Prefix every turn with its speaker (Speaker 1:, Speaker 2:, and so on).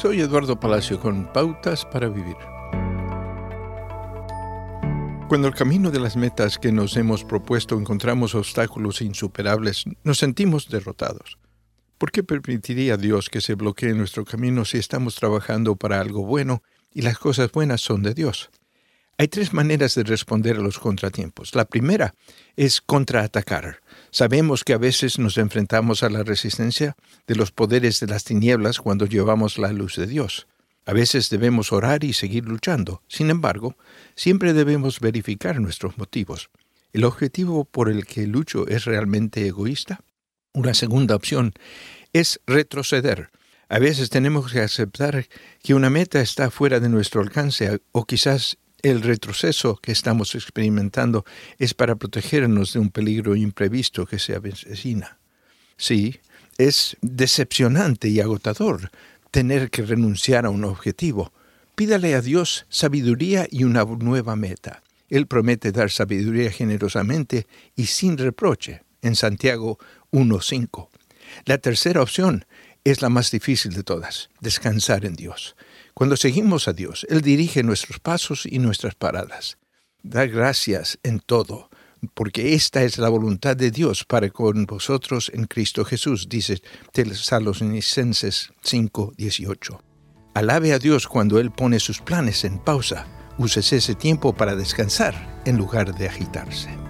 Speaker 1: Soy Eduardo Palacio con Pautas para Vivir. Cuando el camino de las metas que nos hemos propuesto encontramos obstáculos insuperables, nos sentimos derrotados. ¿Por qué permitiría Dios que se bloquee nuestro camino si estamos trabajando para algo bueno y las cosas buenas son de Dios? Hay tres maneras de responder a los contratiempos. La primera es contraatacar. Sabemos que a veces nos enfrentamos a la resistencia de los poderes de las tinieblas cuando llevamos la luz de Dios. A veces debemos orar y seguir luchando. Sin embargo, siempre debemos verificar nuestros motivos. ¿El objetivo por el que lucho es realmente egoísta? Una segunda opción es retroceder. A veces tenemos que aceptar que una meta está fuera de nuestro alcance o quizás el retroceso que estamos experimentando es para protegernos de un peligro imprevisto que se avecina. Sí, es decepcionante y agotador tener que renunciar a un objetivo. Pídale a Dios sabiduría y una nueva meta. Él promete dar sabiduría generosamente y sin reproche, en Santiago 1.5. La tercera opción es la más difícil de todas, descansar en Dios. Cuando seguimos a Dios, Él dirige nuestros pasos y nuestras paradas. Dar gracias en todo, porque esta es la voluntad de Dios para con vosotros en Cristo Jesús, dice Tesalonicenses 5:18. Alabe a Dios cuando Él pone sus planes en pausa. Úsese ese tiempo para descansar en lugar de agitarse.